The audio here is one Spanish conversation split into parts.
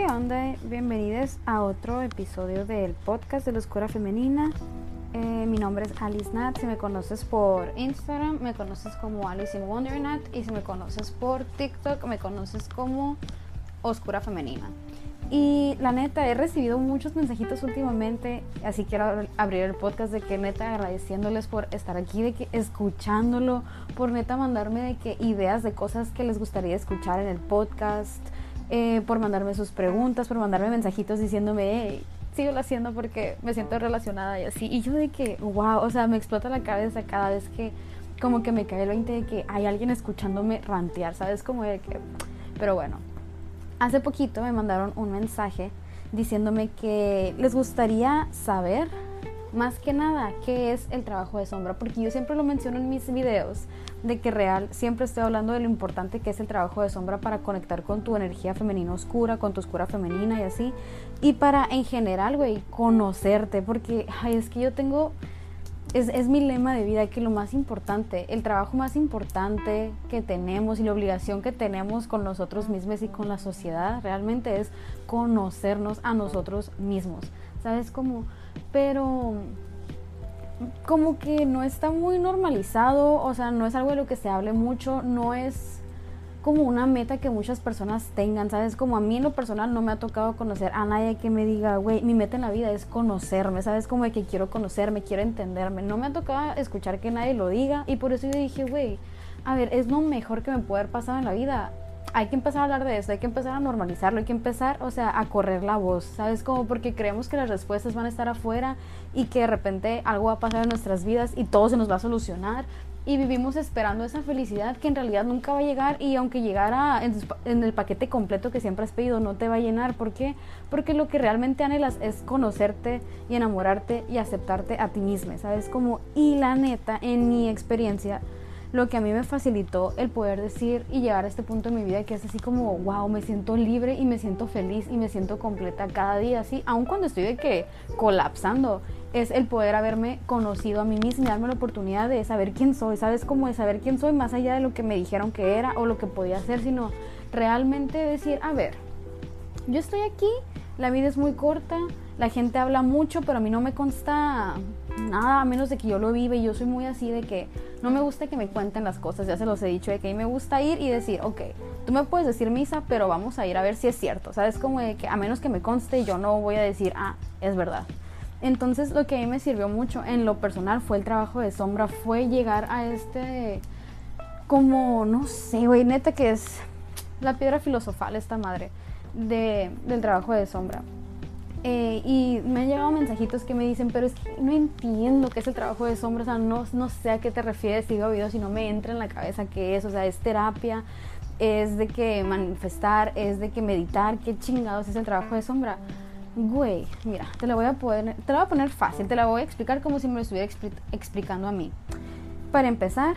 ¿qué onda? Bienvenidos a otro episodio del podcast de la Oscura Femenina. Eh, mi nombre es Alice Nat. Si me conoces por Instagram, me conoces como Alice in Wonder Nat. Y si me conoces por TikTok, me conoces como Oscura Femenina. Y la neta, he recibido muchos mensajitos últimamente, así quiero abrir el podcast de que neta agradeciéndoles por estar aquí, de que escuchándolo, por neta mandarme de que ideas de cosas que les gustaría escuchar en el podcast, eh, por mandarme sus preguntas, por mandarme mensajitos diciéndome, hey, sigo haciendo porque me siento relacionada y así. Y yo de que, wow, o sea, me explota la cabeza cada vez que como que me cae el 20 de que hay alguien escuchándome rantear, ¿sabes? Como de que, pero bueno Hace poquito me mandaron un mensaje diciéndome que les gustaría saber más que nada qué es el trabajo de sombra, porque yo siempre lo menciono en mis videos, de que real siempre estoy hablando de lo importante que es el trabajo de sombra para conectar con tu energía femenina oscura, con tu oscura femenina y así, y para en general, güey, conocerte, porque ay, es que yo tengo es, mi lema de vida que lo más importante, el trabajo más importante que tenemos y la obligación que tenemos con nosotros mismos y con la sociedad realmente es conocernos a nosotros mismos. ¿Sabes cómo? Pero como que no está muy normalizado, o sea, no es algo de lo que se hable mucho, no es como una meta que muchas personas tengan, ¿sabes? Como a mí en lo personal no me ha tocado conocer a nadie que me diga, güey, mi meta en la vida es conocerme, ¿sabes? Como de que quiero conocerme, quiero entenderme. No me ha tocado escuchar que nadie lo diga y por eso yo dije, güey, a ver, es lo mejor que me puede haber pasado en la vida. Hay que empezar a hablar de esto, hay que empezar a normalizarlo, hay que empezar, o sea, a correr la voz, ¿sabes? Como porque creemos que las respuestas van a estar afuera y que de repente algo va a pasar en nuestras vidas y todo se nos va a solucionar, y vivimos esperando esa felicidad que en realidad nunca va a llegar y aunque llegara en, el paquete completo que siempre has pedido no te va a llenar. ¿Por qué? Porque lo que realmente anhelas es conocerte y enamorarte y aceptarte a ti misma, ¿sabes? Como, y la neta, en mi experiencia, lo que a mí me facilitó el poder decir y llegar a este punto en mi vida que es así como, wow, me siento libre y me siento feliz y me siento completa cada día, así, aun cuando estoy de que colapsando es el poder haberme conocido a mí misma y darme la oportunidad de saber quién soy, ¿sabes? cómo de saber quién soy más allá de lo que me dijeron que era o lo que podía hacer, sino realmente decir, a ver, yo estoy aquí, la vida es muy corta, la gente habla mucho, pero a mí no me consta nada, a menos de que yo lo vive y yo soy muy así de que no me gusta que me cuenten las cosas, ya se los he dicho, de que a mí me gusta ir y decir, ok, tú me puedes decir misa, pero vamos a ir a ver si es cierto, ¿sabes? Como de que a menos que me conste, yo no voy a decir, ah, es verdad. Entonces lo que a mí me sirvió mucho en lo personal fue el trabajo de sombra, fue llegar a este, como, no sé, güey, neta que es la piedra filosofal esta madre de, del trabajo de sombra. Eh, y me han llegado mensajitos que me dicen, pero es que no entiendo qué es el trabajo de sombra, o sea, no, no sé a qué te refieres, sigo videos y no me entra en la cabeza qué es, o sea, es terapia, es de que manifestar, es de que meditar, qué chingados es el trabajo de sombra. Güey, mira, te la voy a poner, te la voy a poner fácil, te la voy a explicar como si me lo estuviera explicando a mí. Para empezar,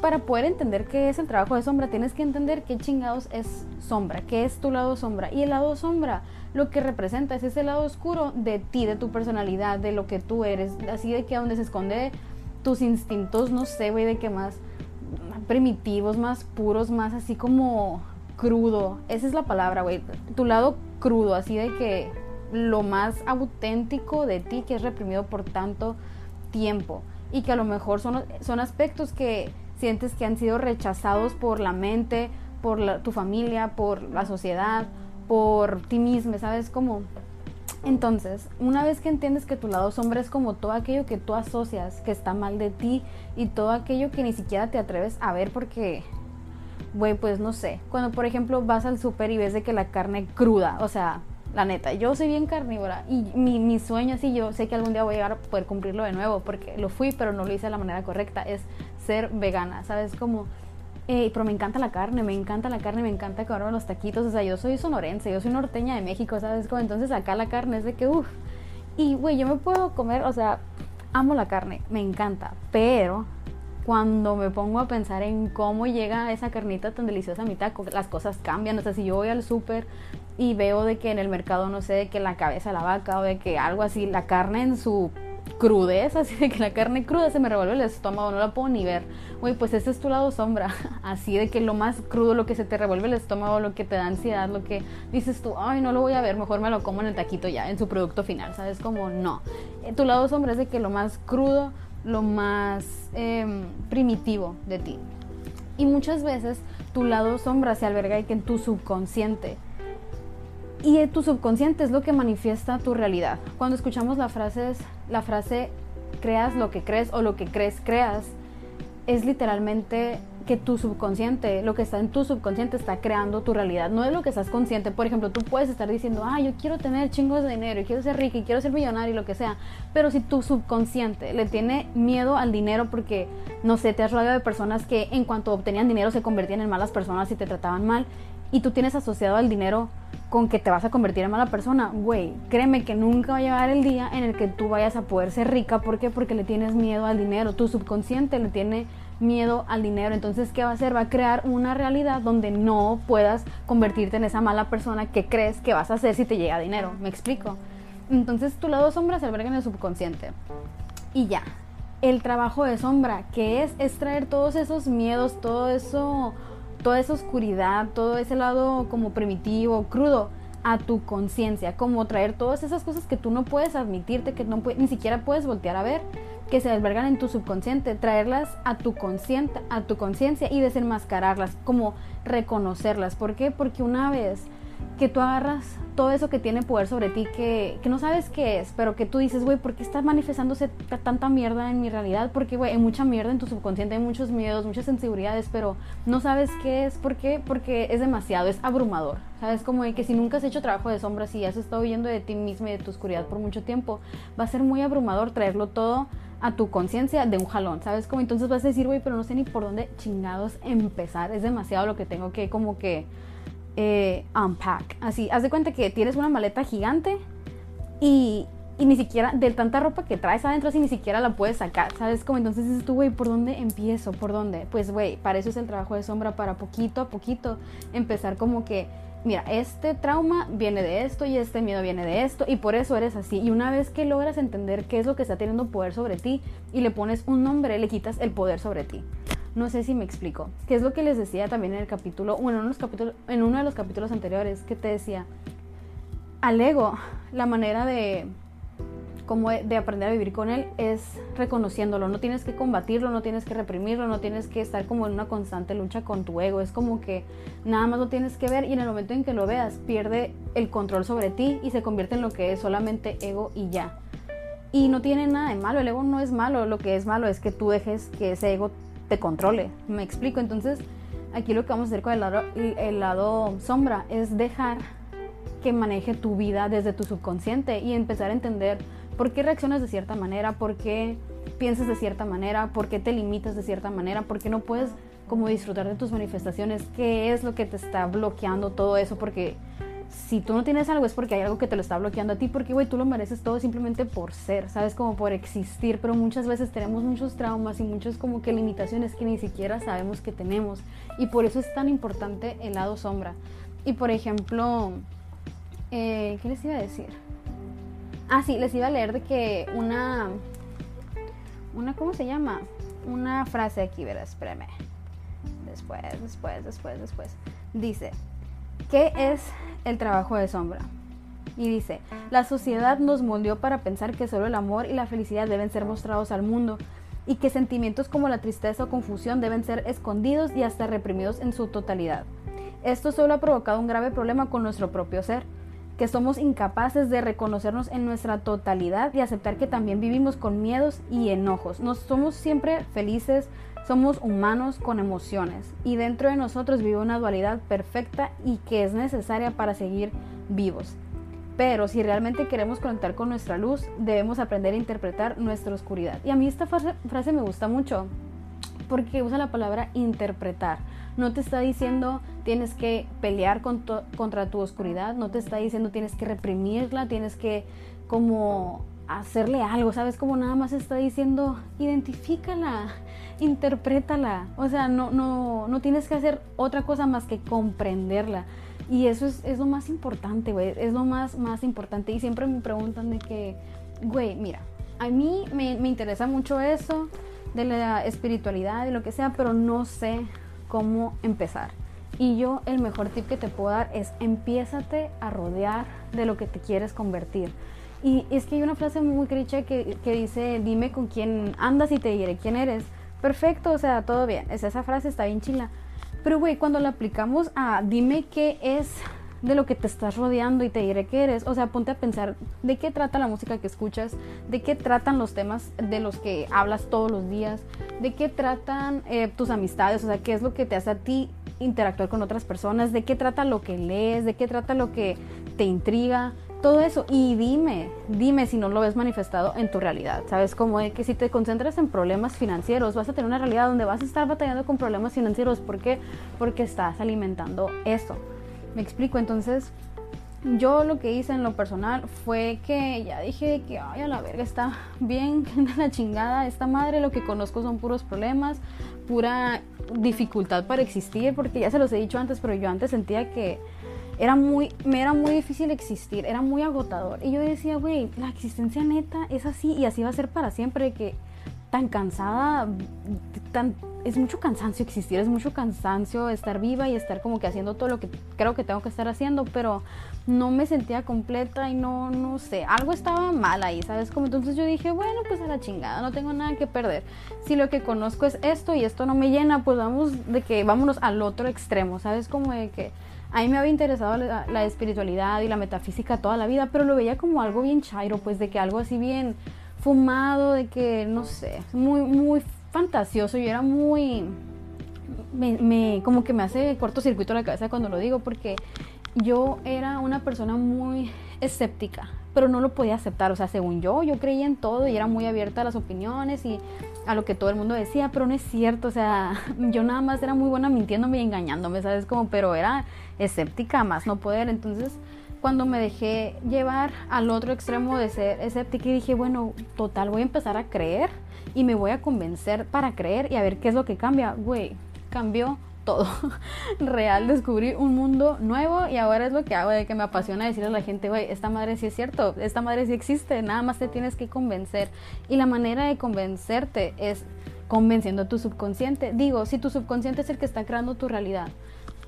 para poder entender qué es el trabajo de sombra, tienes que entender qué chingados es sombra, qué es tu lado sombra. Y el lado sombra lo que representa es ese lado oscuro de ti, de tu personalidad, de lo que tú eres, así de que donde se esconde tus instintos, no sé, güey, de qué más primitivos, más puros, más así como crudo. Esa es la palabra, güey. Tu lado crudo, así de que lo más auténtico de ti que es reprimido por tanto tiempo y que a lo mejor son, son aspectos que sientes que han sido rechazados por la mente, por tu familia, por la sociedad, por ti mismo, ¿sabes cómo? Entonces, una vez que entiendes que tu lado sombra es como todo aquello que tú asocias que está mal de ti y todo aquello que ni siquiera te atreves a ver porque, güey, pues no sé, cuando por ejemplo vas al súper y ves de que la carne cruda, o sea, la neta, yo soy bien carnívora y mi, mi sueño, así yo sé que algún día voy a llegar a poder cumplirlo de nuevo, porque lo fui, pero no lo hice de la manera correcta, es ser vegana, ¿sabes? Como, eh, pero me encanta la carne, me encanta la carne, me encanta comerme los taquitos, o sea, yo soy sonorense, yo soy norteña de México, ¿sabes? Como, entonces acá la carne es de que, uff, y güey, yo me puedo comer, o sea, amo la carne, me encanta, pero cuando me pongo a pensar en cómo llega esa carnita tan deliciosa a mi taco, las cosas cambian. O sea, si yo voy al súper y veo de que en el mercado, no sé, de que la cabeza de la vaca o de que algo así, la carne en su crudez, así de que la carne cruda se me revuelve el estómago, no la puedo ni ver. Güey, pues ese es tu lado sombra, así de que lo más crudo, lo que se te revuelve el estómago, lo que te da ansiedad, lo que dices tú, ay, no lo voy a ver, mejor me lo como en el taquito ya, en su producto final, ¿sabes? Como no. Eh, tu lado sombra es de que lo más crudo, lo más em, primitivo de ti. Y muchas veces tu lado sombra se alberga en tu subconsciente. Y tu subconsciente es lo que manifiesta tu realidad. Cuando escuchamos la frase, la frase creas lo que crees o lo que crees creas, es literalmente que tu subconsciente, lo que está en tu subconsciente está creando tu realidad, no es lo que estás consciente. Por ejemplo, tú puedes estar diciendo, ah, yo quiero tener chingos de dinero, y quiero ser rica, y quiero ser millonario, y lo que sea. Pero si tu subconsciente le tiene miedo al dinero porque, no sé, te has rodeado de personas que en cuanto obtenían dinero se convertían en malas personas y te trataban mal, y tú tienes asociado al dinero con que te vas a convertir en mala persona, güey, créeme que nunca va a llegar el día en el que tú vayas a poder ser rica. ¿Por qué? Porque le tienes miedo al dinero. Tu subconsciente le tiene miedo al dinero. Entonces, ¿qué va a hacer? Va a crear una realidad donde no puedas convertirte en esa mala persona que crees que vas a ser si te llega dinero. ¿Me explico? Entonces, tu lado sombra se alberga en el subconsciente. Y ya. El trabajo de sombra, que es, es traer todos esos miedos, todo eso, toda esa oscuridad, todo ese lado como primitivo, crudo, a tu conciencia, como traer todas esas cosas que tú no puedes admitirte, que no ni siquiera puedes voltear a ver que se albergan en tu subconsciente, traerlas a tu a tu conciencia y desenmascararlas, como reconocerlas. ¿Por qué? Porque una vez que tú agarras todo eso que tiene poder sobre ti, que, que no sabes qué es, pero que tú dices, güey, ¿por qué está manifestándose tanta mierda en mi realidad? Porque, güey, hay mucha mierda en tu subconsciente, hay muchos miedos, muchas inseguridades, pero no sabes qué es. ¿Por qué? Porque es demasiado, es abrumador. ¿Sabes? Como que si nunca has hecho trabajo de sombras y has estado huyendo de ti mismo y de tu oscuridad por mucho tiempo, va a ser muy abrumador traerlo todo a tu conciencia de un jalón, ¿sabes? Como entonces vas a decir, güey, pero no sé ni por dónde chingados empezar, es demasiado lo que tengo que como que eh, unpack. Así, haz de cuenta que tienes una maleta gigante y, ni siquiera, de tanta ropa que traes adentro, así ni siquiera la puedes sacar, ¿sabes? Como entonces dices tú, güey, ¿por dónde empiezo? ¿Por dónde? Pues, güey, para eso es el trabajo de sombra, para poquito a poquito empezar como que mira, este trauma viene de esto y este miedo viene de esto y por eso eres así. Y una vez que logras entender qué es lo que está teniendo poder sobre ti y le pones un nombre, le quitas el poder sobre ti. No sé si me explico. ¿Qué es lo que les decía también en el capítulo, bueno, en, capítulos, en uno de los capítulos anteriores, que te decía, al ego, la manera de como de aprender a vivir con él es reconociéndolo. No tienes que combatirlo, no tienes que reprimirlo, no tienes que estar como en una constante lucha con tu ego. Es como que nada más lo tienes que ver y en el momento en que lo veas pierde el control sobre ti y se convierte en lo que es solamente ego y ya. Y no tiene nada de malo, el ego no es malo, lo que es malo es que tú dejes que ese ego te controle. Me explico, entonces aquí lo que vamos a hacer con el lado, el lado sombra es dejar que maneje tu vida desde tu subconsciente y empezar a entender ¿Por qué reaccionas de cierta manera? ¿Por qué piensas de cierta manera? ¿Por qué te limitas de cierta manera? ¿Por qué no puedes como disfrutar de tus manifestaciones? ¿Qué es lo que te está bloqueando todo eso? Porque si tú no tienes algo es porque hay algo que te lo está bloqueando a ti, porque, güey, tú lo mereces todo simplemente por ser, ¿sabes? Como por existir, pero muchas veces tenemos muchos traumas y muchas como que limitaciones que ni siquiera sabemos que tenemos. Y por eso es tan importante el lado sombra. Y por ejemplo, eh, ¿qué les iba a decir? Ah, sí, les iba a leer de que una. Una, ¿cómo se llama? Una frase aquí, verás, espérame. Después, después, después, después. Dice: ¿Qué es el trabajo de sombra? Y dice: La sociedad nos moldeó para pensar que solo el amor y la felicidad deben ser mostrados al mundo y que sentimientos como la tristeza o confusión deben ser escondidos y hasta reprimidos en su totalidad. Esto solo ha provocado un grave problema con nuestro propio ser que somos incapaces de reconocernos en nuestra totalidad y aceptar que también vivimos con miedos y enojos. No somos siempre felices, somos humanos con emociones y dentro de nosotros vive una dualidad perfecta y que es necesaria para seguir vivos. Pero si realmente queremos conectar con nuestra luz, debemos aprender a interpretar nuestra oscuridad. Y a mí esta frase, me gusta mucho porque usa la palabra interpretar. No te está diciendo tienes que pelear contra tu oscuridad, no te está diciendo tienes que reprimirla, tienes que como hacerle algo, ¿sabes? Como nada más está diciendo identifícala, interprétala. O sea, no, no, no tienes que hacer otra cosa más que comprenderla. Y eso es, es lo más importante, güey. Es lo más, más importante. Y siempre me preguntan de que, güey, mira, a mí me, me interesa mucho eso de la espiritualidad y lo que sea, pero no sé cómo empezar. Y yo el mejor tip que te puedo dar es empiézate a rodear de lo que te quieres convertir. Y es que hay una frase muy cliché que, que dice, dime con quién andas y te diré quién eres. Perfecto, o sea, todo bien. esa frase está bien chila. Pero, güey, cuando la aplicamos a dime qué es de lo que te estás rodeando y te diré qué eres. O sea, ponte a pensar de qué trata la música que escuchas, de qué tratan los temas de los que hablas todos los días, de qué tratan eh, tus amistades, o sea, qué es lo que te hace a ti interactuar con otras personas, de qué trata lo que lees, de qué trata lo que te intriga, todo eso. Y dime, dime si no lo ves manifestado en tu realidad. ¿Sabes? Como de que si te concentras en problemas financieros, vas a tener una realidad donde vas a estar batallando con problemas financieros. ¿Por qué? Porque estás alimentando eso. Me explico, entonces yo lo que hice en lo personal fue que ya dije que, ay, a la verga, está bien, la chingada, esta madre, lo que conozco son puros problemas, pura dificultad para existir, porque ya se los he dicho antes, pero yo antes sentía que era muy, me era muy difícil existir, era muy agotador. Y yo decía, güey, la existencia neta es así y así va a ser para siempre, que tan cansada, tan es mucho cansancio existir, es mucho cansancio estar viva y estar como que haciendo todo lo que creo que tengo que estar haciendo, pero no me sentía completa y no, no sé, algo estaba mal ahí, ¿sabes? Como entonces yo dije, bueno, pues a la chingada, no tengo nada que perder. Si lo que conozco es esto y esto no me llena, pues vamos de que vámonos al otro extremo, ¿sabes? Como de que a mí me había interesado la, espiritualidad y la metafísica toda la vida, pero lo veía como algo bien chairo, pues de que algo así bien fumado, de que, no sé, muy, muy fantasioso y era muy... Me, como que me hace cortocircuito la cabeza cuando lo digo porque yo era una persona muy escéptica, pero no lo podía aceptar. O sea, según yo, yo creía en todo y era muy abierta a las opiniones y a lo que todo el mundo decía, pero no es cierto. O sea, yo nada más era muy buena mintiéndome y engañándome, ¿sabes? Como, pero era escéptica más no poder. Entonces, cuando me dejé llevar al otro extremo de ser escéptica y dije, bueno, total, voy a empezar a creer y me voy a convencer para creer y a ver qué es lo que cambia. Güey, cambió todo. Real, descubrí un mundo nuevo y ahora es lo que hago, de que me apasiona decirle a la gente, güey, esta madre sí es cierto, esta madre sí existe, nada más te tienes que convencer. Y la manera de convencerte es convenciendo a tu subconsciente. Digo, si tu subconsciente es el que está creando tu realidad.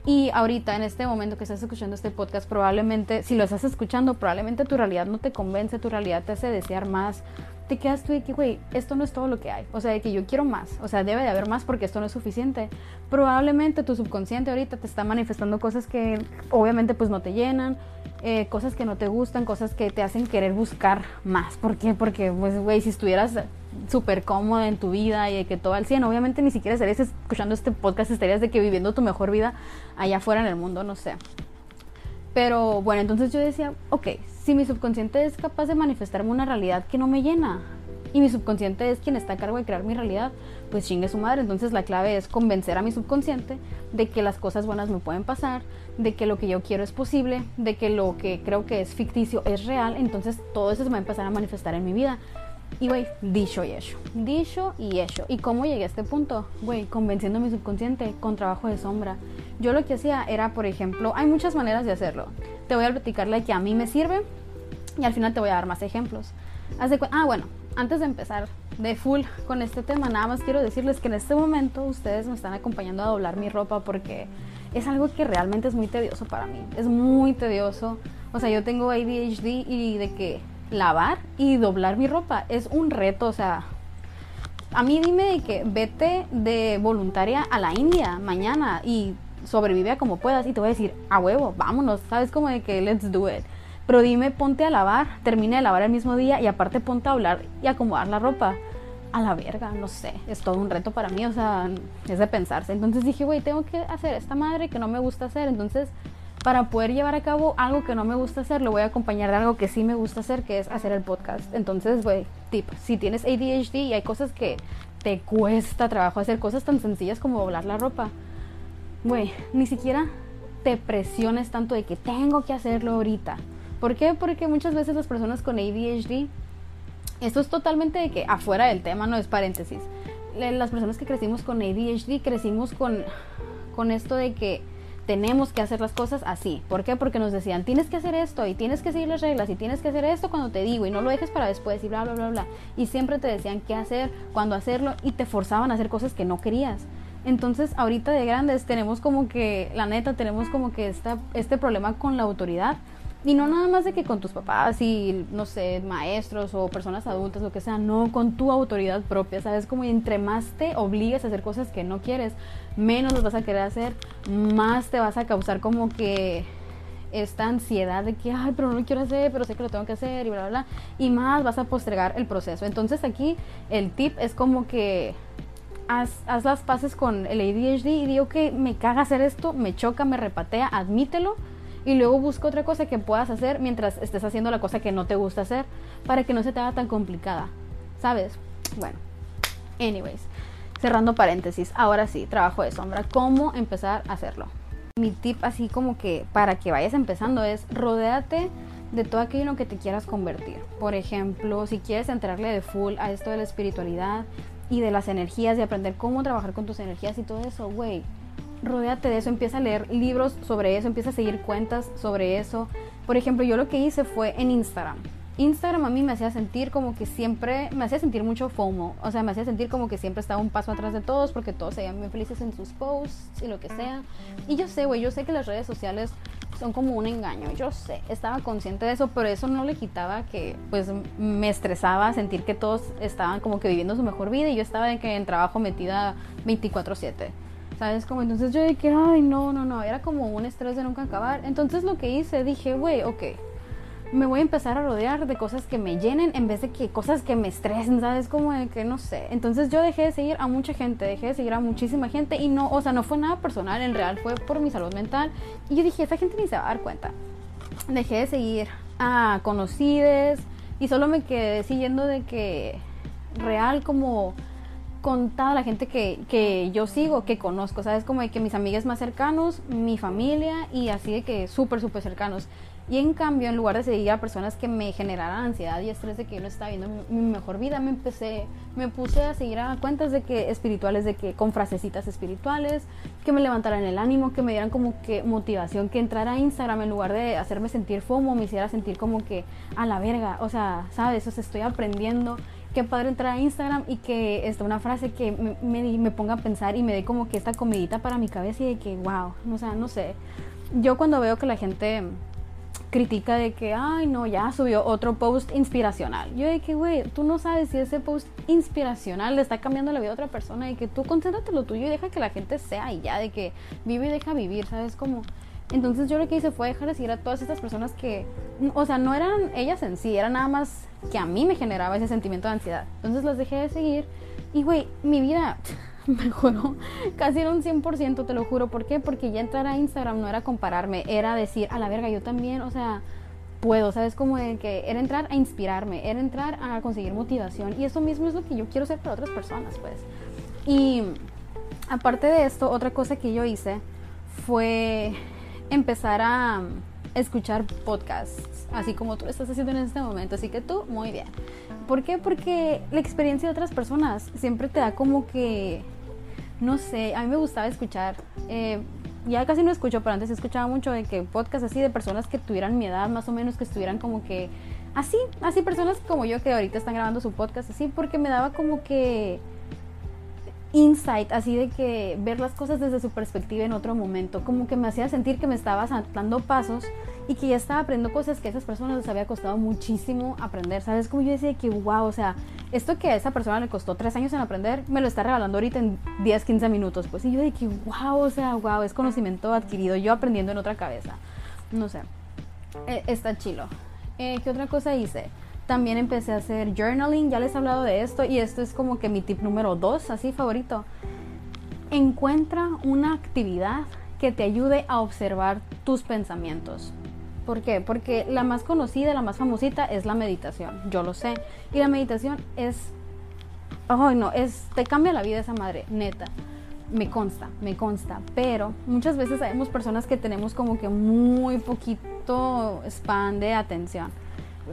Y ahorita, en este momento que estás escuchando este podcast, probablemente, si lo estás escuchando, probablemente tu realidad no te convence, tu realidad te hace desear más, te quedas tú de que, güey, esto no es todo lo que hay. O sea, de que yo quiero más. O sea, debe de haber más porque esto no es suficiente. Probablemente tu subconsciente ahorita te está manifestando cosas que obviamente pues no te llenan, eh, cosas que no te gustan, cosas que te hacen querer buscar más. ¿Por qué? Porque, pues, güey, si estuvieras súper cómoda en tu vida y de que todo al 100, obviamente ni siquiera estarías escuchando este podcast, estarías de que viviendo tu mejor vida allá afuera en el mundo, no sé. Pero bueno, entonces yo decía, ok, si mi subconsciente es capaz de manifestarme una realidad que no me llena y mi subconsciente es quien está a cargo de crear mi realidad, pues chingue su madre. Entonces la clave es convencer a mi subconsciente de que las cosas buenas me pueden pasar, de que lo que yo quiero es posible, de que lo que creo que es ficticio es real. Entonces todo eso se va a empezar a manifestar en mi vida. Y, güey, dicho y hecho. Dicho y hecho. ¿Y cómo llegué a este punto? Güey, convenciendo a mi subconsciente con trabajo de sombra. Yo lo que hacía era, por ejemplo, hay muchas maneras de hacerlo. Te voy a platicar la que a mí me sirve y al final te voy a dar más ejemplos. ah, bueno, antes de empezar de full con este tema, nada más quiero decirles que en este momento ustedes me están acompañando a doblar mi ropa porque es algo que realmente es muy tedioso para mí. Es muy tedioso. O sea, yo tengo ADHD y de que lavar y doblar mi ropa. Es un reto, o sea, a mí dime que vete de voluntaria a la India mañana y sobrevive a como puedas y te voy a decir, a huevo, vámonos, sabes como de que let's do it. Pero dime, ponte a lavar, termine de lavar el mismo día y aparte ponte a hablar y acomodar la ropa. A la verga, no sé, es todo un reto para mí, o sea, es de pensarse. Entonces dije, güey, tengo que hacer esta madre que no me gusta hacer, entonces para poder llevar a cabo algo que no me gusta hacer, lo voy a acompañar de algo que sí me gusta hacer, que es hacer el podcast. Entonces, güey, tip, si tienes ADHD y hay cosas que te cuesta trabajo hacer, cosas tan sencillas como doblar la ropa, güey, ni siquiera te presiones tanto de que tengo que hacerlo ahorita. ¿Por qué? Porque muchas veces las personas con ADHD, esto es totalmente de que afuera del tema, no es paréntesis. Las personas que crecimos con ADHD crecimos con, con esto de que tenemos que hacer las cosas así. ¿Por qué? Porque nos decían, tienes que hacer esto y tienes que seguir las reglas y tienes que hacer esto cuando te digo y no lo dejes para después y bla, bla, bla, bla. Y siempre te decían qué hacer, cuándo hacerlo y te forzaban a hacer cosas que no querías. Entonces, ahorita de grandes tenemos como que, la neta, tenemos como que esta, este problema con la autoridad y no nada más de que con tus papás y, no sé, maestros o personas adultas, lo que sea, no, con tu autoridad propia, ¿sabes? Como entre más te obligues a hacer cosas que no quieres, menos los vas a querer hacer, más te vas a causar como que esta ansiedad de que, ay, pero no lo quiero hacer, pero sé que lo tengo que hacer y bla, bla, bla, y más vas a postergar el proceso. Entonces aquí el tip es como que haz, haz las paces con el ADHD y digo que me caga hacer esto, me choca, me repatea, admítelo y luego busca otra cosa que puedas hacer mientras estés haciendo la cosa que no te gusta hacer para que no se te haga tan complicada, ¿sabes? Bueno, anyways, cerrando paréntesis, ahora sí, trabajo de sombra, ¿cómo empezar a hacerlo? Mi tip así como que para que vayas empezando es rodéate de todo aquello en lo que te quieras convertir. Por ejemplo, si quieres entrarle de full a esto de la espiritualidad y de las energías y aprender cómo trabajar con tus energías y todo eso, güey, rodéate de eso, empieza a leer libros sobre eso, empieza a seguir cuentas sobre eso. Por ejemplo, yo lo que hice fue en Instagram. Instagram a mí me hacía sentir como que siempre, me hacía sentir mucho FOMO, o sea, me hacía sentir como que siempre estaba un paso atrás de todos porque todos se veían muy felices en sus posts y lo que sea. Y yo sé, güey, yo sé que las redes sociales son como un engaño, yo sé, estaba consciente de eso, pero eso no le quitaba que pues me estresaba sentir que todos estaban como que viviendo su mejor vida y yo estaba en que en trabajo metida 24/7. ¿Sabes? Como entonces yo dije, ay, no, no, no, era como un estrés de nunca acabar. Entonces lo que hice, dije, güey, ok, me voy a empezar a rodear de cosas que me llenen en vez de que cosas que me estresen, ¿sabes? Como de que no sé. Entonces yo dejé de seguir a mucha gente, dejé de seguir a muchísima gente y no, o sea, no fue nada personal, en real fue por mi salud mental. Y yo dije, esa gente ni se va a dar cuenta. Dejé de seguir a conocidos y solo me quedé siguiendo de que real como con toda la gente que, que, yo sigo, que conozco, ¿sabes? Como de que mis amigas más cercanos, mi familia y así de que súper, súper cercanos. Y en cambio, en lugar de seguir a personas que me generaran ansiedad y estrés de que yo no estaba viendo mi, mejor vida, me empecé, me puse a seguir a cuentas de que espirituales, de que con frasecitas espirituales, que me levantaran el ánimo, que me dieran como que motivación, que entrara a Instagram en lugar de hacerme sentir fomo, me hiciera sentir como que a la verga, o sea, ¿sabes? O sea, estoy aprendiendo qué padre entrar a Instagram y que esta una frase que me, me, ponga a pensar y me dé como que esta comidita para mi cabeza y de que, wow, o sea, no sé. Yo cuando veo que la gente critica de que, ay, no, ya subió otro post inspiracional. Yo de que, güey, tú no sabes si ese post inspiracional le está cambiando la vida a otra persona y que tú concéntrate lo tuyo y deja que la gente sea y ya, de que vive y deja vivir, ¿sabes? Como entonces yo lo que hice fue dejar de seguir a todas estas personas que, o sea, no eran ellas en sí, era nada más que a mí me generaba ese sentimiento de ansiedad. Entonces las dejé de seguir y, güey, mi vida mejoró casi era un 100%, te lo juro. ¿Por qué? Porque ya entrar a Instagram no era compararme, era decir, a la verga, yo también, o sea, puedo, ¿sabes? Como de que era entrar a inspirarme, era entrar a conseguir motivación y eso mismo es lo que yo quiero ser para otras personas, pues. Y aparte de esto, otra cosa que yo hice fue empezar a escuchar podcasts, así como tú estás haciendo en este momento. Así que tú, muy bien. ¿Por qué? Porque la experiencia de otras personas siempre te da como que, no sé, a mí me gustaba escuchar, eh, ya casi no escucho, pero antes escuchaba mucho de que podcasts así de personas que tuvieran mi edad, más o menos, que estuvieran como que así, así personas como yo que ahorita están grabando su podcast así, porque me daba como que insight, así de que ver las cosas desde su perspectiva en otro momento, como que me hacía sentir que me estaba saltando pasos y que ya estaba aprendiendo cosas que a esas personas les había costado muchísimo aprender, ¿sabes? Como yo decía que, wow, o sea, esto que a esa persona le costó tres años en aprender, me lo está regalando ahorita en 10, 15 minutos, pues, y yo de que, wow, o sea, wow, es conocimiento adquirido, yo aprendiendo en otra cabeza, no sé, e, está chilo. Eh, ¿Qué otra cosa hice? También empecé a hacer journaling, ya les he hablado de esto y esto es como que mi tip número dos, así favorito. Encuentra una actividad que te ayude a observar tus pensamientos. ¿Por qué? Porque la más conocida, la más famosita es la meditación, yo lo sé. Y la meditación es, ay no, es, te cambia la vida esa madre, neta. Me consta, me consta. Pero muchas veces sabemos personas que tenemos como que muy poquito span de atención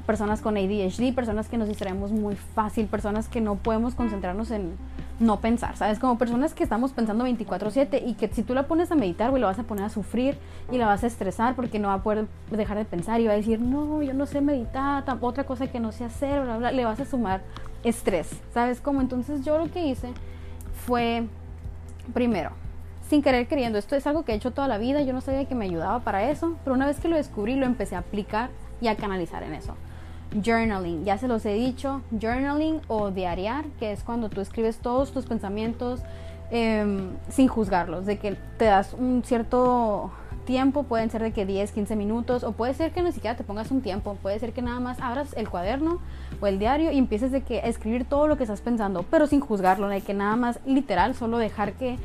personas con ADHD, personas que nos distraemos muy fácil, personas que no podemos concentrarnos en no pensar, ¿sabes? Como personas que estamos pensando 24/7 y que si tú la pones a meditar, güey, la vas a poner a sufrir y la vas a estresar porque no va a poder dejar de pensar y va a decir, no, yo no sé meditar, otra cosa que no sé hacer, bla, bla, le vas a sumar estrés, ¿sabes? Como entonces yo lo que hice fue, primero, sin querer queriendo, esto es algo que he hecho toda la vida, yo no sabía que me ayudaba para eso, pero una vez que lo descubrí, lo empecé a aplicar y a canalizar en eso journaling. Ya se los he dicho, journaling o diariar, que es cuando tú escribes todos tus pensamientos em, sin juzgarlos, de que te das un cierto tiempo, pueden ser de que 10, 15 minutos, o puede ser que ni siquiera te pongas un tiempo, puede ser que nada más abras el cuaderno o el diario y empieces de que a escribir todo lo que estás pensando, pero sin juzgarlo, de que nada más literal, solo dejar que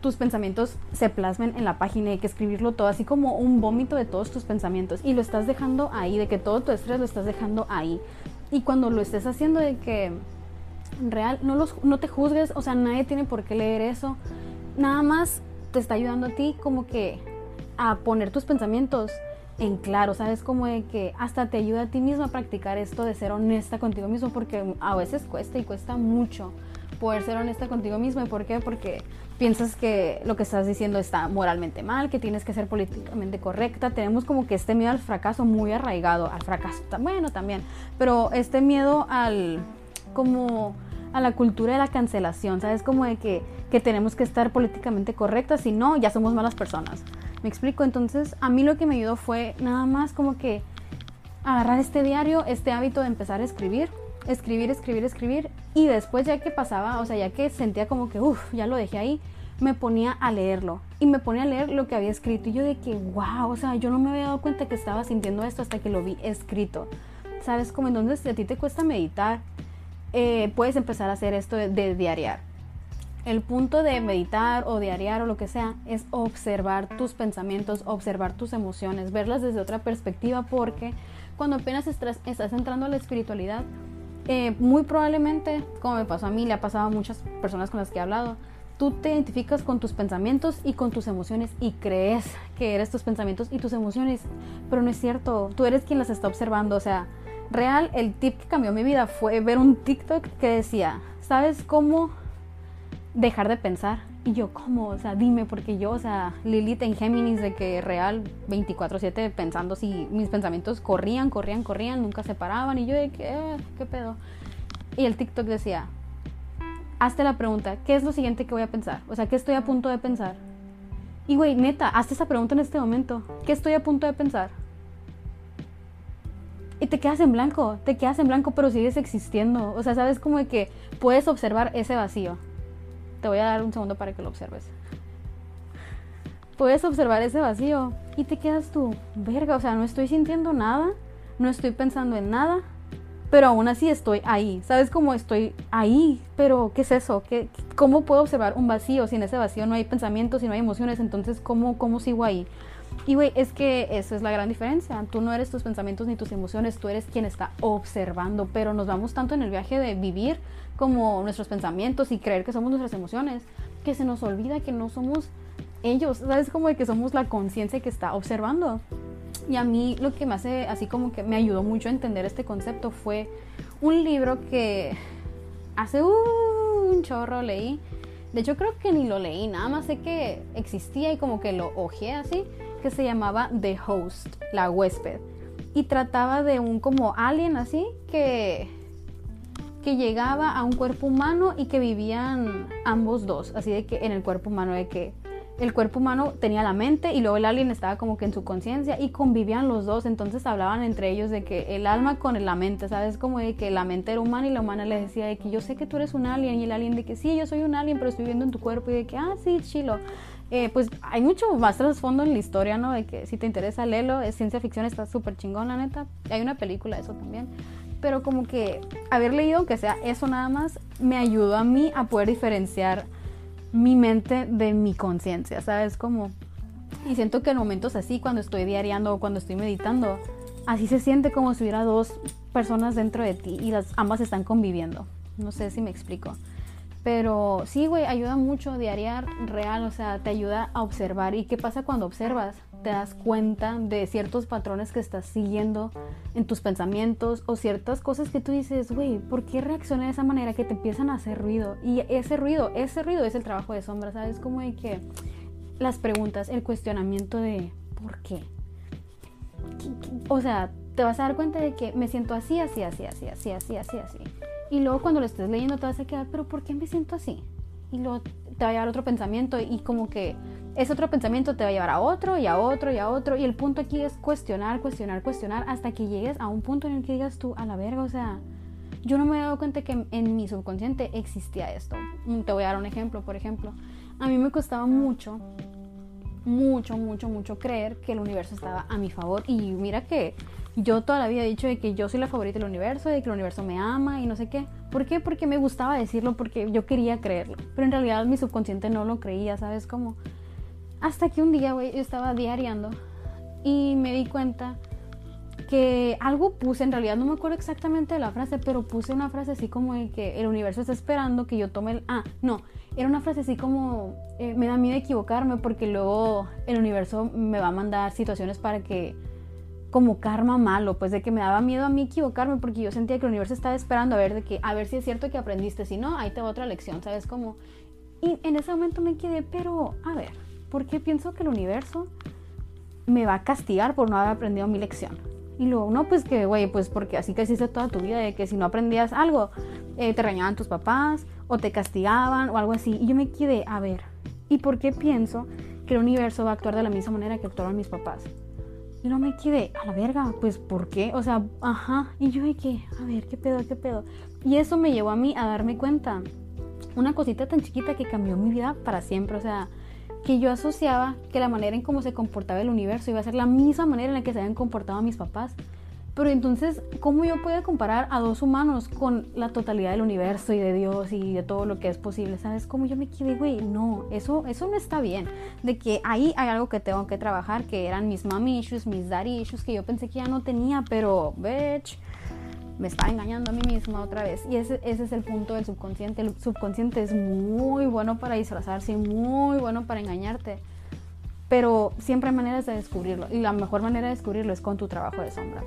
tus pensamientos se plasmen en la página y que escribirlo todo, así como un vómito de todos tus pensamientos y lo estás dejando ahí, de que todo tu estrés lo estás dejando ahí. Y cuando lo estés haciendo de que real, no, los, no te juzgues, o sea, nadie tiene por qué leer eso, nada más te está ayudando a ti como que a poner tus pensamientos en claro, ¿sabes? Como de que hasta te ayuda a ti mismo a practicar esto de ser honesta contigo mismo, porque a veces cuesta y cuesta mucho poder ser honesta contigo mismo. ¿Y por qué? Porque piensas que lo que estás diciendo está moralmente mal, que tienes que ser políticamente correcta. Tenemos como que este miedo al fracaso muy arraigado, al fracaso, bueno, también, pero este miedo al, como a la cultura de la cancelación, ¿sabes? Como de que, que tenemos que estar políticamente correctas, si no, ya somos malas personas. ¿Me explico? Entonces, a mí lo que me ayudó fue nada más como que agarrar este diario, este hábito de empezar a escribir escribir, escribir, escribir. Y después ya que pasaba, o sea, ya que sentía como que, uff, ya lo dejé ahí, me ponía a leerlo. Y me ponía a leer lo que había escrito. Y yo de que, wow, o sea, yo no me había dado cuenta que estaba sintiendo esto hasta que lo vi escrito. ¿Sabes? Como entonces a ti te cuesta meditar, eh, puedes empezar a hacer esto de, de diariar. El punto de meditar o diariar o lo que sea es observar tus pensamientos, observar tus emociones, verlas desde otra perspectiva porque cuando apenas estás, estás entrando a la espiritualidad, muy probablemente, como me pasó a mí, le ha pasado a muchas personas con las que he hablado, tú te identificas con tus pensamientos y con tus emociones y crees que eres tus pensamientos y tus emociones, pero no es cierto, tú eres quien las está observando, o sea, real, el tip que cambió mi vida fue ver un TikTok que decía, ¿sabes cómo dejar de pensar? Y yo, ¿cómo? O sea, dime, porque yo, o sea, Lilith en Géminis de que real 24/7 pensando si mis pensamientos corrían, corrían, corrían, nunca se paraban y yo de que, eh, ¿qué pedo? Y el TikTok decía, hazte la pregunta, ¿qué es lo siguiente que voy a pensar? O sea, ¿qué estoy a punto de pensar? Y güey, neta, hazte esa pregunta en este momento, ¿qué estoy a punto de pensar? Y te quedas en blanco, te quedas en blanco, pero sigues existiendo. O sea, sabes como de que puedes observar ese vacío. Te voy a dar un segundo para que lo observes. Puedes observar ese vacío y te quedas tú, verga, o sea, no estoy sintiendo nada, no estoy pensando en nada, pero aún así estoy ahí. ¿Sabes cómo estoy ahí? Pero, ¿qué es eso? ¿Qué, ¿Cómo puedo observar un vacío si en ese vacío no hay pensamientos y no hay emociones? Entonces, ¿cómo, cómo sigo ahí? Y, güey, es que esa es la gran diferencia. Tú no eres tus pensamientos ni tus emociones, tú eres quien está observando, pero nos vamos tanto en el viaje de vivir como nuestros pensamientos y creer que somos nuestras emociones, que se nos olvida que no somos ellos, ¿sabes? Como de que somos la conciencia que está observando. Y a mí lo que me hace, así como que me ayudó mucho a entender este concepto fue un libro que hace un chorro leí. De hecho creo que ni lo leí, nada más sé que existía y como que lo ojeé así, que se llamaba The Host, la huésped. Y trataba de un como alien así que que llegaba a un cuerpo humano y que vivían ambos dos, así de que en el cuerpo humano de que el cuerpo humano tenía la mente y luego el alien estaba como que en su conciencia y convivían los dos, entonces hablaban entre ellos de que el alma con la mente, ¿sabes? Como de que la mente era humana y la humana le decía de que yo sé que tú eres un alien y el alien de que sí, yo soy un alien, pero estoy viviendo en tu cuerpo y de que, ah, sí, chilo. Eh, pues hay mucho más trasfondo en la historia, ¿no? De que si te interesa, léelo, es ciencia ficción, está súper chingón, la neta. Hay una película de eso también pero como que haber leído, aunque sea eso nada más, me ayudó a mí a poder diferenciar mi mente de mi conciencia, ¿sabes? Como, y siento que en momentos así, cuando estoy diariando o cuando estoy meditando, así se siente como si hubiera dos personas dentro de ti y las ambas están conviviendo. No sé si me explico. Pero sí, güey, ayuda mucho diariar real, o sea, te ayuda a observar. ¿Y qué pasa cuando observas? te das cuenta de ciertos patrones que estás siguiendo en tus pensamientos o ciertas cosas que tú dices, güey, ¿por qué reaccioné de esa manera que te empiezan a hacer ruido? Y ese ruido, ese ruido es el trabajo de sombra, ¿sabes? Como de que las preguntas, el cuestionamiento de ¿por qué? O sea, te vas a dar cuenta de que me siento así, así, así, así, así, así, así, así. Y luego cuando lo estés leyendo te vas a quedar, pero ¿por qué me siento así? Y luego te va a llevar otro pensamiento y como que ese otro pensamiento te va a llevar a otro y a otro y a otro. Y el punto aquí es cuestionar, cuestionar, cuestionar hasta que llegues a un punto en el que digas tú, a la verga, o sea, yo no me he dado cuenta que en mi subconsciente existía esto. Te voy a dar un ejemplo, por ejemplo. A mí me costaba mucho mucho, mucho, mucho creer que el universo estaba a mi favor. Y mira que yo toda la vida he dicho de que yo soy la favorita del universo, de que el universo me ama y no sé qué. ¿Por qué? Porque me gustaba decirlo, porque yo quería creerlo. Pero en realidad mi subconsciente no lo creía, ¿sabes cómo? Hasta que un día, güey, yo estaba diariando y me di cuenta que algo puse, en realidad no me acuerdo exactamente de la frase, pero puse una frase así como de que el universo está esperando que yo tome el... Ah, no, era una frase así como, eh, me da miedo equivocarme porque luego el universo me va a mandar situaciones para que, como karma malo, pues de que me daba miedo a mí equivocarme porque yo sentía que el universo estaba esperando a ver de que, a ver si es cierto que aprendiste, si no, ahí te va otra lección, ¿sabes cómo? Y en ese momento me quedé, pero, a ver, ¿por qué pienso que el universo me va a castigar por no haber aprendido mi lección? Y luego, no, pues que, güey, pues porque así que hiciste toda tu vida, de que si no aprendías algo, eh, te reñaban tus papás o te castigaban o algo así. Y yo me quedé, a ver, ¿y por qué pienso que el universo va a actuar de la misma manera que actuaron mis papás? Y no me quedé, a la verga, pues ¿por qué? O sea, ajá. Y yo que, a ver, ¿qué pedo, qué pedo? Y eso me llevó a mí a darme cuenta. Una cosita tan chiquita que cambió mi vida para siempre. O sea, que yo asociaba que la manera en cómo se comportaba el universo iba a ser la misma manera en la que se habían comportado mis papás. Pero entonces, ¿cómo yo puedo comparar a dos humanos con la totalidad del universo y de Dios y de todo lo que es posible? ¿Sabes cómo yo me quedé, güey? No, eso, eso no está bien. De que ahí hay algo que tengo que trabajar, que eran mis mommy issues, mis daddy issues, que yo pensé que ya no tenía, pero, bitch, me estaba engañando a mí misma otra vez. Y ese, ese es el punto del subconsciente. El subconsciente es muy bueno para disfrazarse, muy bueno para engañarte. Pero siempre hay maneras de descubrirlo. Y la mejor manera de descubrirlo es con tu trabajo de sombra.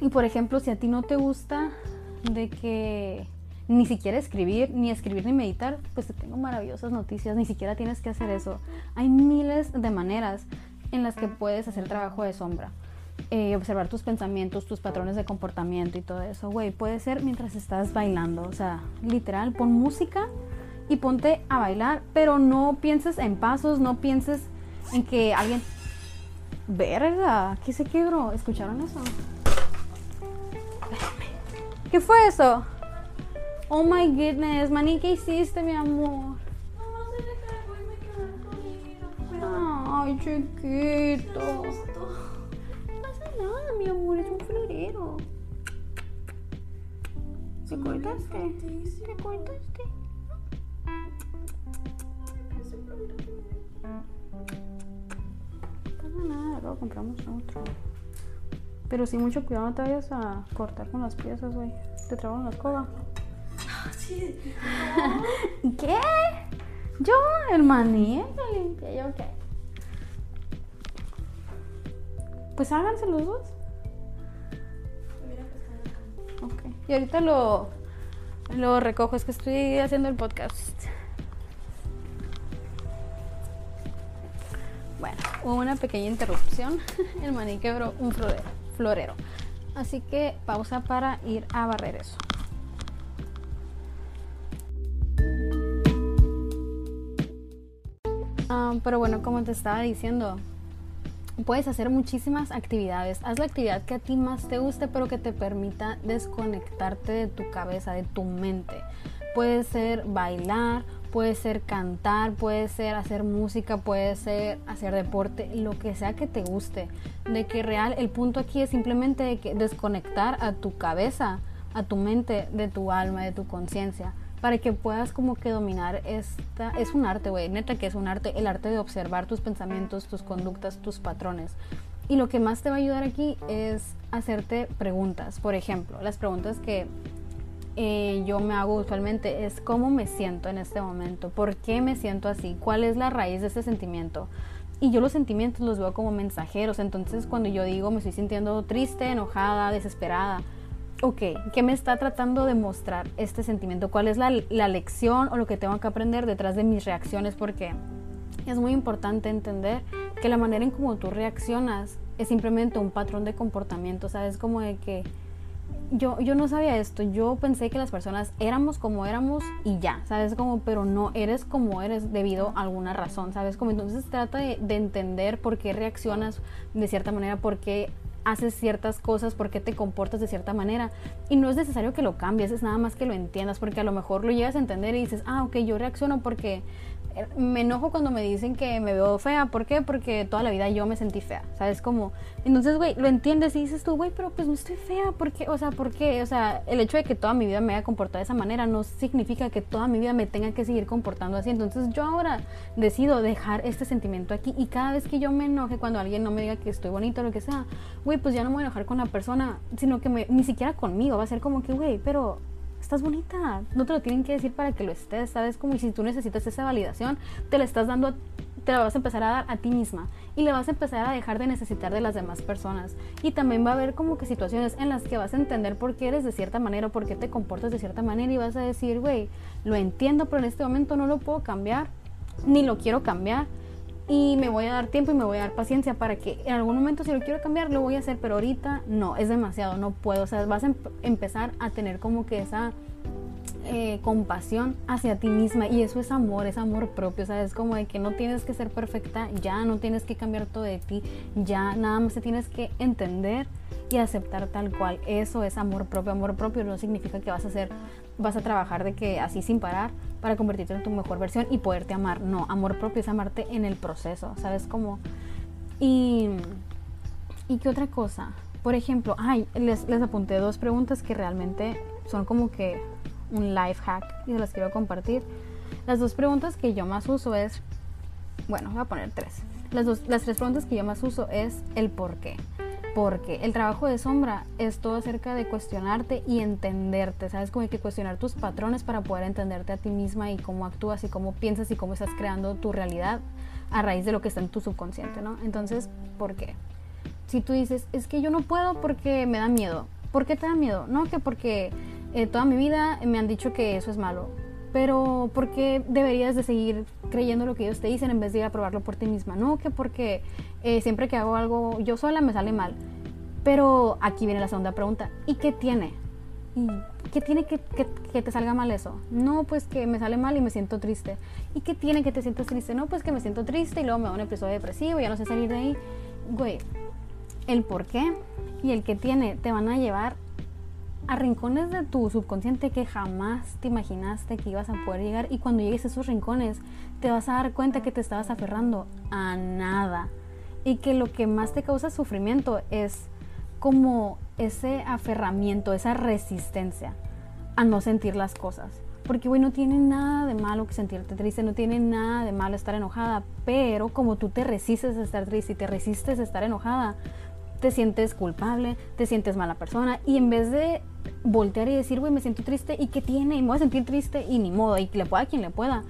Y por ejemplo, si a ti no te gusta de que ni siquiera escribir, ni escribir ni meditar, pues te tengo maravillosas noticias, ni siquiera tienes que hacer eso. Hay miles de maneras en las que puedes hacer trabajo de sombra. Eh, observar tus pensamientos, tus patrones de comportamiento y todo eso, güey, puede ser mientras estás bailando, o sea, literal, pon música y ponte a bailar, pero no pienses en pasos, no pienses en que alguien... Verga, ¿qué se quebró? ¿Escucharon eso? ¿Qué fue eso? Oh my goodness, Mani, ¿qué hiciste, mi amor? Ay, chiquito nada, mi amor, es un florero. ¿Te cortaste? ¿Te cortaste? No pasa nada, luego compramos otro. Pero sí, mucho cuidado, no te vayas a cortar con las piezas, güey. Te trago la escoba. Sí. ¿Qué? Yo, hermanita, limpia, yo qué. Pues háganse los dos. Ok. Y ahorita lo, lo recojo, es que estoy haciendo el podcast. Bueno, hubo una pequeña interrupción. El maní quebró un florero. Así que pausa para ir a barrer eso. Ah, pero bueno, como te estaba diciendo, puedes hacer muchísimas actividades. Haz la actividad que a ti más te guste, pero que te permita desconectarte de tu cabeza, de tu mente. Puede ser bailar, puede ser cantar, puede ser hacer música, puede ser hacer deporte, lo que sea que te guste. De que real, el punto aquí es simplemente desconectar a tu cabeza, a tu mente, de tu alma, de tu conciencia para que puedas como que dominar esta, es un arte, güey, neta que es un arte, el arte de observar tus pensamientos, tus conductas, tus patrones. Y lo que más te va a ayudar aquí es hacerte preguntas. Por ejemplo, las preguntas que eh, yo me hago usualmente es cómo me siento en este momento, por qué me siento así, cuál es la raíz de este sentimiento. Y yo los sentimientos los veo como mensajeros. Entonces cuando yo digo me estoy sintiendo triste, enojada, desesperada, ok, ¿qué me está tratando de mostrar este sentimiento? ¿Cuál es la, la lección o lo que tengo que aprender detrás de mis reacciones? Porque es muy importante entender que la manera en cómo tú reaccionas es simplemente un patrón de comportamiento, ¿sabes? Como de que yo, yo no sabía esto, yo pensé que las personas éramos como éramos y ya, ¿sabes? Como, pero no eres como eres debido a alguna razón, ¿sabes? Como entonces trata de, de entender por qué reaccionas de cierta manera, por qué haces ciertas cosas, por qué te comportas de cierta manera. Y no es necesario que lo cambies, es nada más que lo entiendas, porque a lo mejor lo llegas a entender y dices, ah, ok, yo reacciono porque me enojo cuando me dicen que me veo fea. ¿Por qué? Porque toda la vida yo me sentí fea. ¿Sabes? Como, entonces, güey, lo entiendes y dices tú, güey, pero pues no estoy fea. ¿Por qué? O sea, ¿por qué? O sea, el hecho de que toda mi vida me haya comportado de esa manera no significa que toda mi vida me tenga que seguir comportando así. Entonces, yo ahora decido dejar este sentimiento aquí y cada vez que yo me enoje, cuando alguien no me diga que estoy bonito o lo que sea, güey, pues ya no me voy a enojar con la persona, sino que me, ni siquiera conmigo. Va a ser como que, güey, pero estás bonita. No te lo tienen que decir para que lo estés, ¿sabes? Como si tú necesitas esa validación, te la estás dando, te la vas a empezar a dar a ti misma y le vas a empezar a dejar de necesitar de las demás personas. Y también va a haber como que situaciones en las que vas a entender por qué eres de cierta manera o por qué te comportas de cierta manera y vas a decir, güey, lo entiendo, pero en este momento no lo puedo cambiar, ni lo quiero cambiar y me voy a dar tiempo y me voy a dar paciencia para que en algún momento si lo quiero cambiar lo voy a hacer, pero ahorita no, es demasiado, no puedo, o sea, vas a em-, empezar a tener como que esa eh, compasión hacia ti misma y eso es amor, es amor propio, sabes como de que no tienes que ser perfecta, ya no tienes que cambiar todo de ti, ya nada más te tienes que entender y aceptar tal cual. Eso es amor propio, amor propio no significa que vas a hacer, vas a trabajar de que así sin parar para convertirte en tu mejor versión y poderte amar. No, amor propio es amarte en el proceso, ¿sabes cómo? Y, qué otra cosa. Por ejemplo, ay, les, les apunté dos preguntas que realmente son como que un life hack y se las quiero compartir. Las dos preguntas que yo más uso es, bueno, voy a poner tres. Las, dos, las tres preguntas que yo más uso es el por qué porque el trabajo de sombra es todo acerca de cuestionarte y entenderte, ¿sabes? Como hay que cuestionar tus patrones para poder entenderte a ti misma y cómo actúas y cómo piensas y cómo estás creando tu realidad a raíz de lo que está en tu subconsciente, ¿no? Entonces, ¿por qué? Si tú dices, es que yo no puedo porque me da miedo, ¿por qué te da miedo? No, que porque eh, toda mi vida me han dicho que eso es malo, pero ¿por qué deberías de seguir creyendo lo que ellos te dicen en vez de ir a probarlo por ti misma? No, que porque eh, siempre que hago algo yo sola me sale mal. Pero aquí viene la segunda pregunta, ¿y qué tiene? ¿Y qué tiene que, que, te salga mal eso? No, pues que me sale mal y me siento triste. ¿Y qué tiene que te sientas triste? No, pues que me siento triste y luego me da un episodio depresivo y ya no sé salir de ahí. Güey, el por qué y el que tiene te van a llevar a rincones de tu subconsciente que jamás te imaginaste que ibas a poder llegar y cuando llegues a esos rincones te vas a dar cuenta que te estabas aferrando a nada y que lo que más te causa sufrimiento es como ese aferramiento, esa resistencia a no sentir las cosas. Porque, güey, no tiene nada de malo que sentirte triste, no tiene nada de malo estar enojada, pero como tú te resistes a estar triste y te resistes a estar enojada, te sientes culpable, te sientes mala persona y en vez de voltear y decir, güey, me siento triste y qué tiene y me voy a sentir triste y ni modo y que le pueda quien le pueda,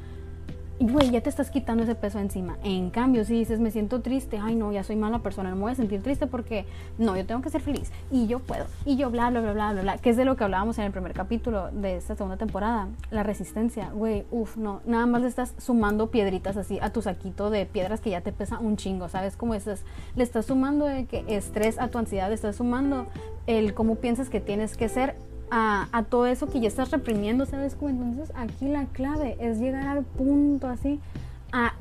y güey, ya te estás quitando ese peso encima. En cambio, si dices, me siento triste, ay no, ya soy mala persona, no me voy a sentir triste porque no, yo tengo que ser feliz y yo puedo. Y yo bla, bla, bla, bla, bla, bla, que es de lo que hablábamos en el primer capítulo de esta segunda temporada. La resistencia, güey, uff, no, nada más le estás sumando piedritas así a tu saquito de piedras que ya te pesa un chingo, ¿sabes? Como estás, le estás sumando de que estrés a tu ansiedad, le estás sumando el cómo piensas que tienes que ser a, todo eso que ya estás reprimiendo, ¿sabes? Como entonces aquí la clave es llegar al punto así a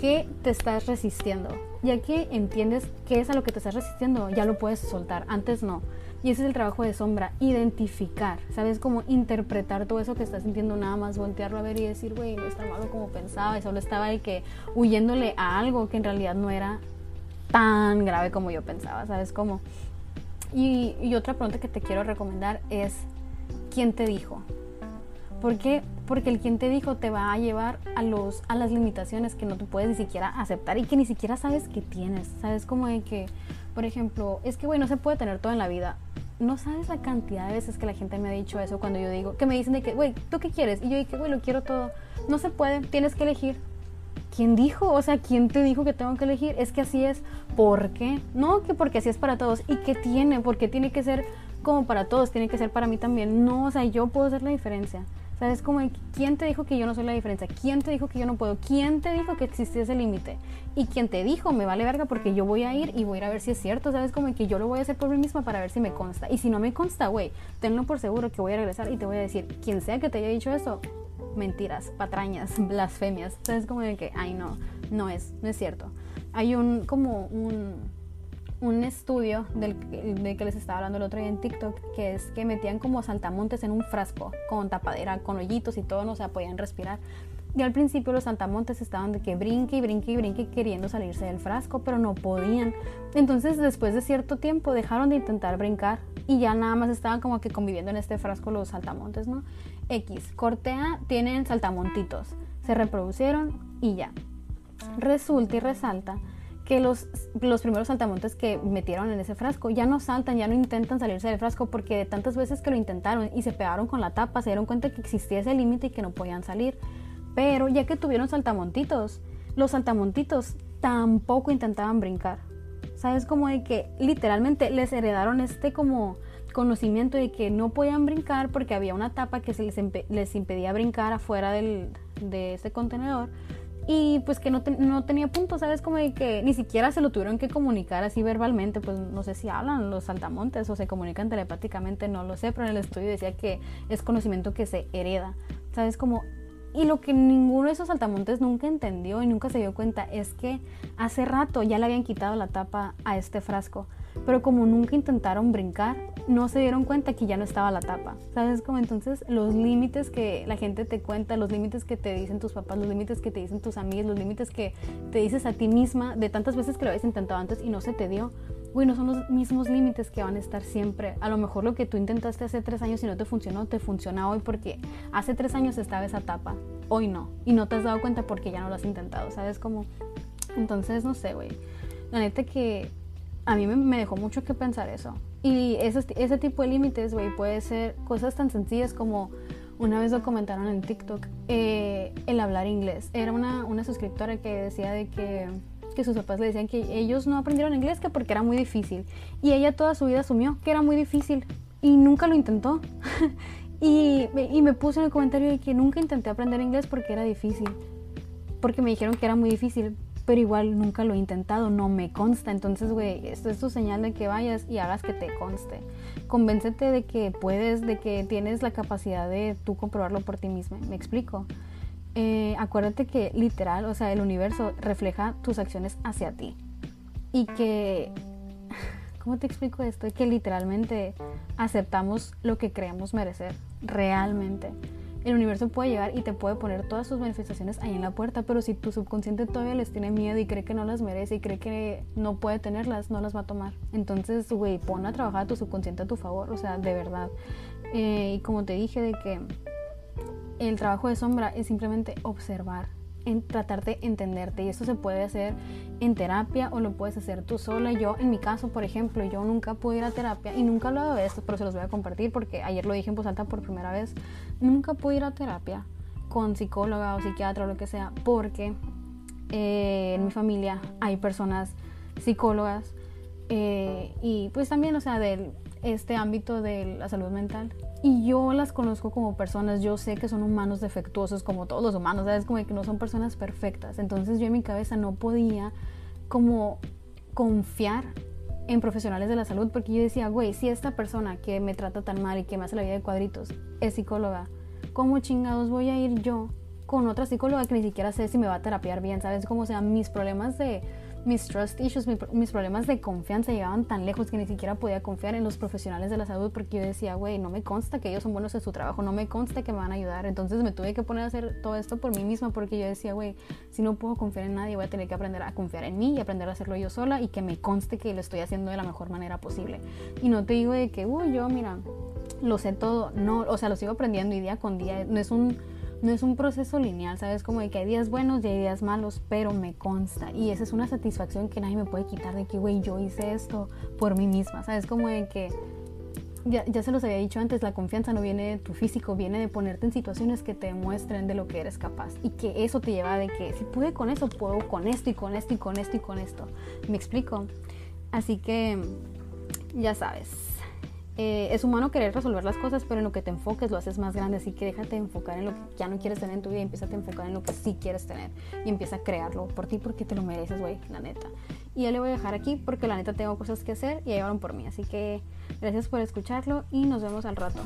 qué te estás resistiendo. Ya que entiendes qué es a lo que te estás resistiendo, ya lo puedes soltar. Antes no. Y ese es el trabajo de sombra, identificar, ¿sabes? Como interpretar todo eso que estás sintiendo, nada más voltearlo a ver y decir, güey, no está malo como pensaba, y solo estaba de que huyéndole a algo que en realidad no era tan grave como yo pensaba, ¿sabes? Como y, otra pregunta que te quiero recomendar es, ¿quién te dijo? ¿Por qué? Porque el quien te dijo te va a llevar a, los, a las limitaciones que no te puedes ni siquiera aceptar y que ni siquiera sabes que tienes. Sabes como de que, por ejemplo, es que, güey, no se puede tener todo en la vida. No sabes la cantidad de veces que la gente me ha dicho eso cuando yo digo, que me dicen que, güey, ¿tú qué quieres? Y yo digo, güey, lo quiero todo. No se puede, tienes que elegir. ¿Quién dijo? O sea, ¿quién te dijo que tengo que elegir? Es que así es. ¿Por qué? No, que porque así es para todos. ¿Y qué tiene? Porque tiene que ser como para todos, tiene que ser para mí también. No, o sea, yo puedo hacer la diferencia. ¿Sabes? Como, ¿quién te dijo que yo no soy la diferencia? ¿Quién te dijo que yo no puedo? ¿Quién te dijo que existía ese límite? Y quién te dijo, me vale verga porque yo voy a ir y voy a ir a ver si es cierto, ¿sabes? Como que yo lo voy a hacer por mí misma para ver si me consta. Y si no me consta, güey, tenlo por seguro que voy a regresar y te voy a decir, quien sea que te haya dicho eso, mentiras, patrañas, blasfemias. ¿Sabes? Como de que, ay, no, no es, no es cierto. Hay un, como un un estudio del, que les estaba hablando el otro día en TikTok, que es que metían como saltamontes en un frasco con tapadera, con hoyitos y todo, no se podían respirar. Y al principio los saltamontes estaban de que brinque y brinque y brinque queriendo salirse del frasco, pero no podían. Entonces después de cierto tiempo dejaron de intentar brincar y ya nada más estaban como que conviviendo en este frasco los saltamontes, ¿no? X, Cortea tienen saltamontitos, se reproducieron y ya. Resulta y resalta que los, los primeros saltamontes que metieron en ese frasco ya no saltan, ya no intentan salirse del frasco porque de tantas veces que lo intentaron y se pegaron con la tapa, se dieron cuenta que existía ese límite y que no podían salir. Pero ya que tuvieron saltamontitos, los saltamontitos tampoco intentaban brincar. ¿Sabes? Como de que literalmente les heredaron este como conocimiento de que no podían brincar porque había una tapa que se les, les impedía brincar afuera del, de ese contenedor y pues que no, no tenía punto, ¿sabes? Como de que ni siquiera se lo tuvieron que comunicar así verbalmente, pues no sé si hablan los saltamontes o se comunican telepáticamente, no lo sé, pero en el estudio decía que es conocimiento que se hereda, ¿sabes? Como y lo que ninguno de esos saltamontes nunca entendió y nunca se dio cuenta es que hace rato ya le habían quitado la tapa a este frasco pero como nunca intentaron brincar, no se dieron cuenta que ya no estaba la tapa. ¿Sabes? Como entonces los límites que la gente te cuenta, los límites que te dicen tus papás, los límites que te dicen tus amigos, los límites que te dices a ti misma de tantas veces que lo habías intentado antes y no se te dio, güey, no son los mismos límites que van a estar siempre. A lo mejor lo que tú intentaste hace tres años y no te funcionó, te funciona hoy porque hace tres años estaba esa tapa, hoy no. Y no te has dado cuenta porque ya no lo has intentado, ¿sabes? Como, entonces, no sé, güey. La neta que a mí me, dejó mucho que pensar eso. Y ese, ese tipo de límites, güey, puede ser cosas tan sencillas como una vez lo comentaron en TikTok, eh, el hablar inglés. Era una, una suscriptora que decía de que, que sus papás le decían que ellos no aprendieron inglés que porque era muy difícil. Y ella toda su vida asumió que era muy difícil y nunca lo intentó. y, y me puso en el comentario de que nunca intenté aprender inglés porque era difícil. Porque me dijeron que era muy difícil pero igual nunca lo he intentado, no me consta. Entonces, güey, esto es tu señal de que vayas y hagas que te conste. Convéncete de que puedes, de que tienes la capacidad de tú comprobarlo por ti mismo. ¿Me explico? Eh, acuérdate que literal, o sea, el universo refleja tus acciones hacia ti. Y que, ¿cómo te explico esto? Que literalmente aceptamos lo que creemos merecer, realmente el universo puede llegar y te puede poner todas sus manifestaciones ahí en la puerta, pero si tu subconsciente todavía les tiene miedo y cree que no las merece y cree que no puede tenerlas, no las va a tomar. Entonces, güey, pon a trabajar a tu subconsciente a tu favor, o sea, de verdad. Eh, y como te dije, de que el trabajo de sombra es simplemente observar, en tratar de entenderte y eso se puede hacer en terapia o lo puedes hacer tú sola. Yo, en mi caso, por ejemplo, yo nunca pude ir a terapia y nunca lo de esto, pero se los voy a compartir porque ayer lo dije en voz alta por primera vez. Nunca pude ir a terapia con psicóloga o psiquiatra o lo que sea porque eh, en mi familia hay personas psicólogas eh, y pues también, o sea, del este ámbito de la salud mental. Y yo las conozco como personas, yo sé que son humanos defectuosos como todos los humanos, ¿sabes? Como que no son personas perfectas. Entonces yo en mi cabeza no podía como confiar en profesionales de la salud porque yo decía, güey, si esta persona que me trata tan mal y que me hace la vida de cuadritos es psicóloga, ¿cómo chingados voy a ir yo con otra psicóloga que ni siquiera sé si me va a terapiar bien? ¿Sabes? Como sea, mis problemas de mis trust issues, mis problemas de confianza llegaban tan lejos que ni siquiera podía confiar en los profesionales de la salud porque yo decía, güey, no me consta que ellos son buenos en su trabajo, no me consta que me van a ayudar. Entonces me tuve que poner a hacer todo esto por mí misma porque yo decía, güey, si no puedo confiar en nadie, voy a tener que aprender a confiar en mí y aprender a hacerlo yo sola y que me conste que lo estoy haciendo de la mejor manera posible. Y no te digo de que, uy, yo, mira, lo sé todo, no, o sea, lo sigo aprendiendo y día con día, no es un no es un proceso lineal, ¿sabes? Como de que hay días buenos y hay días malos, pero me consta. Y esa es una satisfacción que nadie me puede quitar de que, güey, yo hice esto por mí misma, ¿sabes? Como de que ya, ya, se los había dicho antes, la confianza no viene de tu físico, viene de ponerte en situaciones que te demuestren de lo que eres capaz y que eso te lleva de que si pude con eso, puedo con esto y con esto y con esto y con esto. ¿Me explico? Así que ya sabes, eh, es humano querer resolver las cosas, pero en lo que te enfoques lo haces más grande, así que déjate enfocar en lo que ya no quieres tener en tu vida empieza a enfocar en lo que sí quieres tener y empieza a crearlo por ti porque te lo mereces, güey, la neta. Y ya le voy a dejar aquí porque la neta tengo cosas que hacer y llegaron por mí, así que gracias por escucharlo y nos vemos al rato.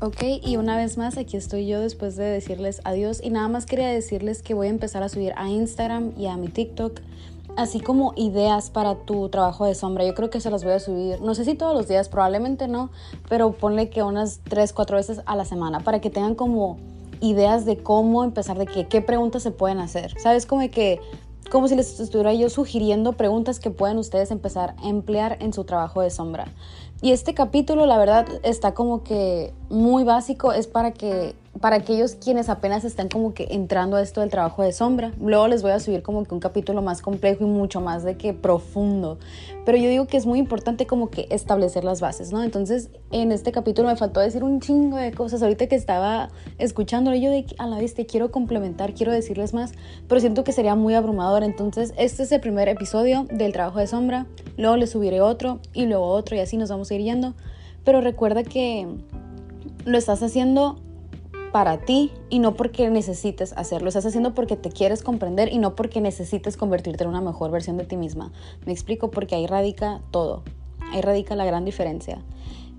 Ok, y una vez más aquí estoy yo después de decirles adiós y nada más quería decirles que voy a empezar a subir a Instagram y a mi TikTok así como ideas para tu trabajo de sombra. Yo creo que se las voy a subir, no sé si todos los días, probablemente no, pero ponle que unas 3, 4 veces a la semana para que tengan como ideas de cómo empezar, de qué preguntas se pueden hacer. ¿Sabes? Como que como si les estuviera yo sugiriendo preguntas que pueden ustedes empezar a emplear en su trabajo de sombra. Y este capítulo, la verdad, está como que muy básico, es para que para aquellos quienes apenas están como que entrando a esto del trabajo de sombra. Luego les voy a subir como que un capítulo más complejo y mucho más de que profundo. Pero yo digo que es muy importante como que establecer las bases, ¿no? Entonces, en este capítulo me faltó decir un chingo de cosas. Ahorita que estaba escuchándolo, yo de a la vez te quiero complementar, quiero decirles más, pero siento que sería muy abrumador. Entonces, este es el primer episodio del trabajo de sombra. Luego les subiré otro y luego otro y así nos vamos a ir yendo. Pero recuerda que lo estás haciendo para ti y no porque necesites hacerlo. Estás haciendo porque te quieres comprender y no porque necesites convertirte en una mejor versión de ti misma. Me explico porque ahí radica todo. Ahí radica la gran diferencia.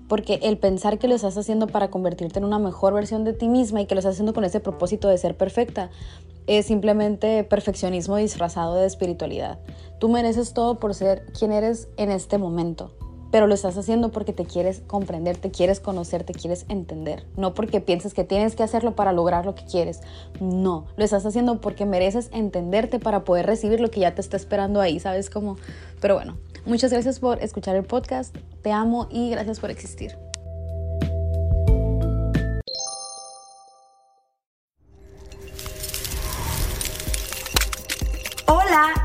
Porque el pensar que lo estás haciendo para convertirte en una mejor versión de ti misma y que lo estás haciendo con ese propósito de ser perfecta es simplemente perfeccionismo disfrazado de espiritualidad. Tú mereces todo por ser quien eres en este momento pero lo estás haciendo porque te quieres comprender, te quieres conocer, te quieres entender, no porque pienses que tienes que hacerlo para lograr lo que quieres. No, lo estás haciendo porque mereces entenderte para poder recibir lo que ya te está esperando ahí, ¿sabes cómo? Pero bueno, muchas gracias por escuchar el podcast, te amo y gracias por existir.